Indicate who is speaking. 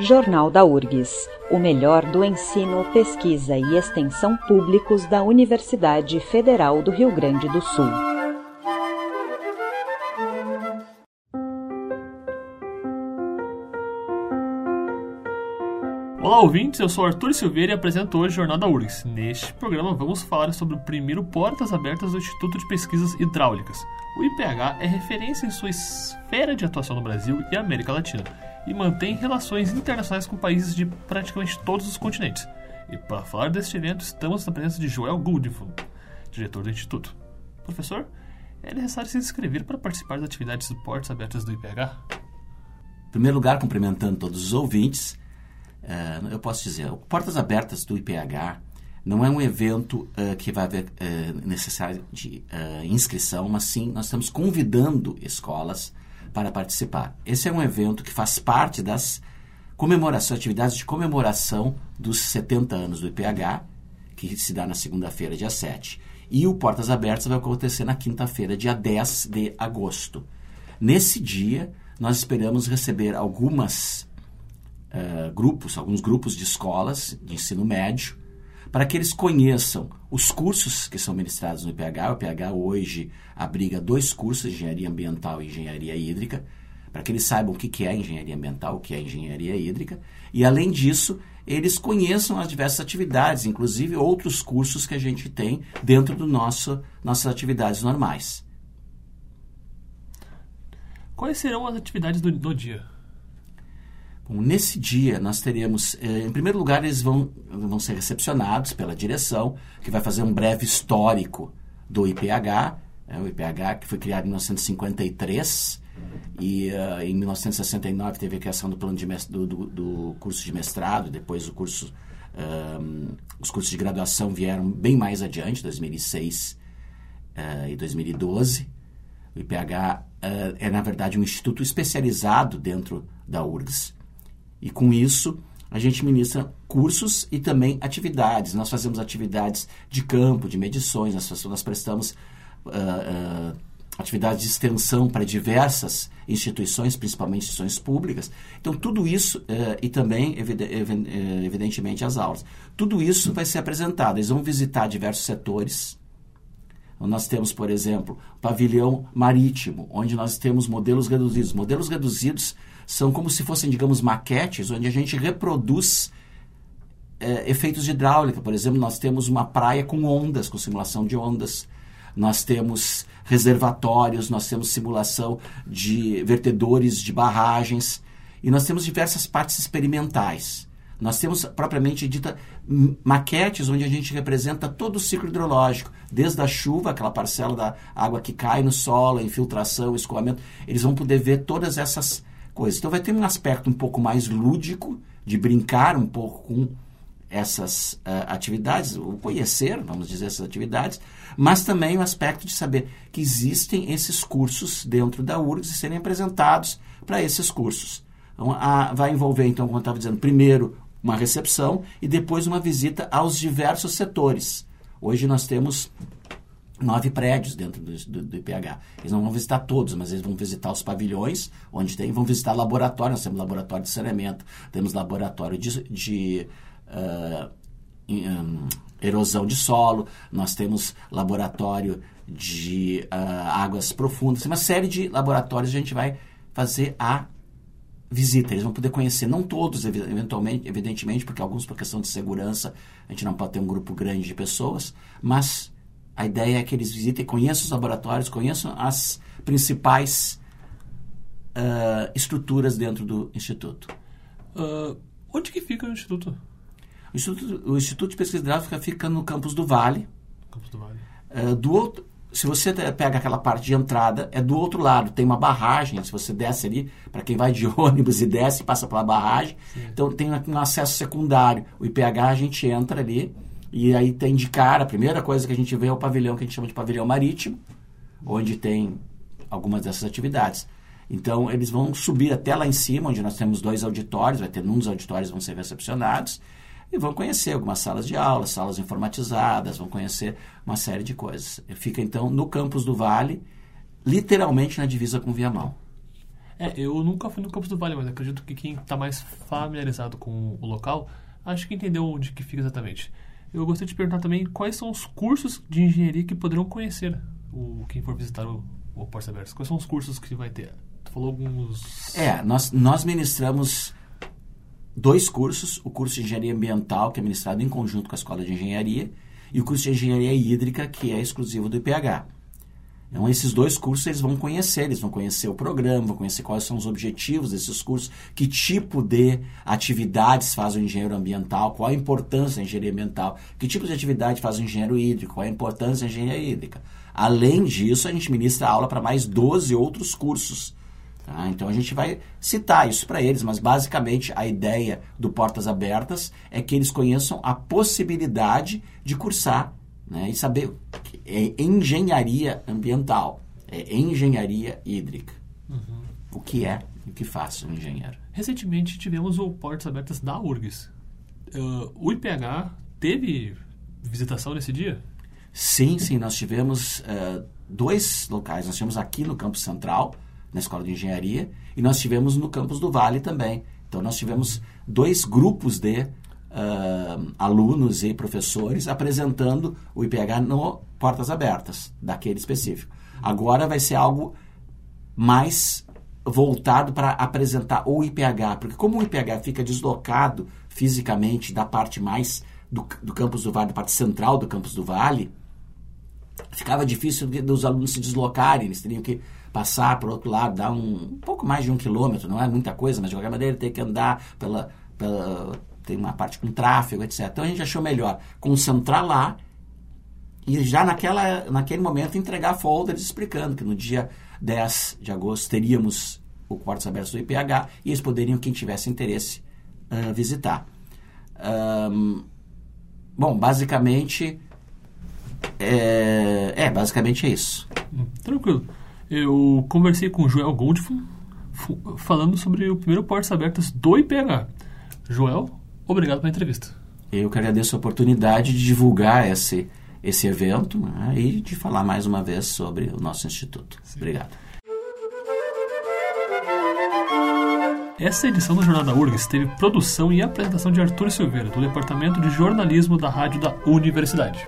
Speaker 1: Jornal da URGS, o melhor do ensino, pesquisa e extensão públicos da Universidade Federal do Rio Grande do Sul.
Speaker 2: Olá, ouvintes, eu sou Arthur Silveira e apresento hoje o Jornal da URGS. Neste programa vamos falar sobre o primeiro Portas Abertas do Instituto de Pesquisas Hidráulicas. O IPH é referência em sua esfera de atuação no Brasil e América Latina e mantém relações internacionais com países de praticamente todos os continentes. E para falar deste evento, estamos na presença de Joel Goodiful, diretor do Instituto. Professor, é necessário se inscrever para participar das atividades de portas abertas do IPH?
Speaker 3: Em primeiro lugar, cumprimentando todos os ouvintes, uh, eu posso dizer, o Portas Abertas do IPH não é um evento uh, que vai haver uh, necessário de inscrição, mas sim nós estamos convidando escolas para participar. Esse é um evento que faz parte das comemorações, atividades de comemoração dos 70 anos do IPH, que se dá na segunda-feira, dia 7. E o Portas Abertas vai acontecer na quinta-feira, dia 10 de agosto. Nesse dia, nós esperamos receber algumas uh, grupos, alguns grupos de escolas de ensino médio, para que eles conheçam os cursos que são ministrados no IPH. O IPH hoje abriga dois cursos, Engenharia Ambiental e Engenharia Hídrica, para que eles saibam o que é Engenharia Ambiental, o que é Engenharia Hídrica, e além disso, eles conheçam as diversas atividades, inclusive outros cursos que a gente tem dentro do nosso nossas atividades normais.
Speaker 2: Quais serão as atividades do, do dia?
Speaker 3: Bom, nesse dia, nós teremos, eh, em primeiro lugar, eles vão, vão ser recepcionados pela direção, que vai fazer um breve histórico do IPH, é, o IPH que foi criado em 1953 e uh, em 1969 teve a criação do plano de do, do, do, curso de mestrado, depois o curso, um, os cursos de graduação vieram bem mais adiante, 2006 uh, e 2012. O IPH uh, é, na verdade, um instituto especializado dentro da URGS, e com isso, a gente ministra cursos e também atividades. Nós fazemos atividades de campo, de medições, nós, nós prestamos uh, uh, atividades de extensão para diversas instituições, principalmente instituições públicas. Então, tudo isso, uh, e também, evidentemente, as aulas. Tudo isso vai ser apresentado. Eles vão visitar diversos setores. Nós temos, por exemplo, pavilhão marítimo, onde nós temos modelos reduzidos. Modelos reduzidos são como se fossem, digamos, maquetes, onde a gente reproduz é, efeitos de hidráulica. Por exemplo, nós temos uma praia com ondas, com simulação de ondas. Nós temos reservatórios, nós temos simulação de vertedores de barragens. E nós temos diversas partes experimentais. Nós temos propriamente dita maquetes onde a gente representa todo o ciclo hidrológico, desde a chuva, aquela parcela da água que cai no solo, a infiltração, escoamento. Eles vão poder ver todas essas coisas. Então vai ter um aspecto um pouco mais lúdico, de brincar um pouco com essas uh, atividades, ou conhecer, vamos dizer, essas atividades, mas também o aspecto de saber que existem esses cursos dentro da URGS e serem apresentados para esses cursos. Então, a, vai envolver, então, como eu estava dizendo, primeiro uma recepção e depois uma visita aos diversos setores. Hoje nós temos nove prédios dentro do, do, do, IPH. Eles não vão visitar todos, mas eles vão visitar os pavilhões, onde tem, vão visitar laboratório. Nós temos laboratório de saneamento, temos laboratório de, de uh, erosão de solo, nós temos laboratório de uh, águas profundas, uma série de laboratórios a gente vai fazer a visita. Eles vão poder conhecer, não todos, eventualmente, evidentemente, porque alguns por questão de segurança a gente não pode ter um grupo grande de pessoas, mas a ideia é que eles visitem, conheçam os laboratórios, conheçam as principais uh, estruturas dentro do Instituto.
Speaker 2: Uh, onde que fica o Instituto?
Speaker 3: O Instituto, o Instituto de Pesquisa Hidráulica fica no campus do Vale.
Speaker 2: Campus do Vale.
Speaker 3: Uh, do outro, se você pega aquela parte de entrada, é do outro lado, tem uma barragem. Se você desce ali, para quem vai de ônibus e desce, passa pela barragem. Sim. Então tem um acesso secundário. O IPH a gente entra ali e aí tem de cara, a primeira coisa que a gente vê é o pavilhão que a gente chama de pavilhão marítimo, onde tem algumas dessas atividades. Então, eles vão subir até lá em cima, onde nós temos dois auditórios, vai ter um dos auditórios vão ser recepcionados, e vão conhecer algumas salas de aula, salas informatizadas, vão conhecer uma série de coisas. Fica, então, no campus do Vale, literalmente na divisa com Viamão.
Speaker 2: É, eu nunca fui no Campos do Vale, mas acredito que quem está mais familiarizado com o local, acho que entendeu onde que fica exatamente. Eu gostaria de perguntar também quais são os cursos de engenharia que poderão conhecer o quem for visitar o, o Portos Abertos. Quais são os cursos que vai ter? Tu falou alguns...
Speaker 3: É, nós, nós ministramos dois cursos, o curso de Engenharia Ambiental, que é ministrado em conjunto com a Escola de Engenharia, e o curso de Engenharia Hídrica, que é exclusivo do IPH. Então, esses dois cursos eles vão conhecer, eles vão conhecer o programa, vão conhecer quais são os objetivos desses cursos, que tipo de atividades faz o engenheiro ambiental, qual a importância da engenharia ambiental, que tipo de atividade faz o engenheiro hídrico, qual a importância da engenharia hídrica. Além disso, a gente ministra aula para mais 12 outros cursos. Tá? Então a gente vai citar isso para eles, mas basicamente a ideia do Portas Abertas é que eles conheçam a possibilidade de cursar né, e saber que é engenharia ambiental, é engenharia hídrica. Uhum. O que é e o que faz um engenheiro.
Speaker 2: Recentemente tivemos o Portas Abertas da URGS. Uh, o IPH teve visitação nesse dia?
Speaker 3: Sim, sim. Nós tivemos uh, dois locais. Nós tivemos aqui no campus central, na Escola de Engenharia, e nós tivemos no campus do Vale também. Então, nós tivemos dois grupos de uh, alunos e professores apresentando o IPH no Portas Abertas, daquele específico. Agora vai ser algo mais voltado para apresentar o IPH, porque como o IPH fica deslocado fisicamente da parte mais do, do campus do Vale, da parte central do campus do Vale, ficava difícil dos alunos se deslocarem, eles teriam que passar para o outro lado, dar um, um, pouco mais de um quilômetro, não é muita coisa, mas de qualquer maneira ter que andar pela, pela tem uma parte com tráfego, etc. Então a gente achou melhor concentrar lá e já naquela, naquele momento entregar folders explicando que no dia 10 de agosto teríamos o Quartos Abertos do IPH e eles poderiam, quem tivesse interesse, uh, visitar. Um, bom, basicamente é, é, basicamente é isso.
Speaker 2: Hum, tranquilo. Eu conversei com o Joel Goldfun falando sobre o primeiro Portas Abertas do IPH. Joel, obrigado pela entrevista.
Speaker 3: Eu que agradeço a oportunidade de divulgar esse, esse evento né, e de falar mais uma vez sobre o nosso instituto. Sim. Obrigado.
Speaker 2: Essa edição da Jornada URGS teve produção e apresentação de Arthur Silveira, do Departamento de Jornalismo da Rádio da Universidade.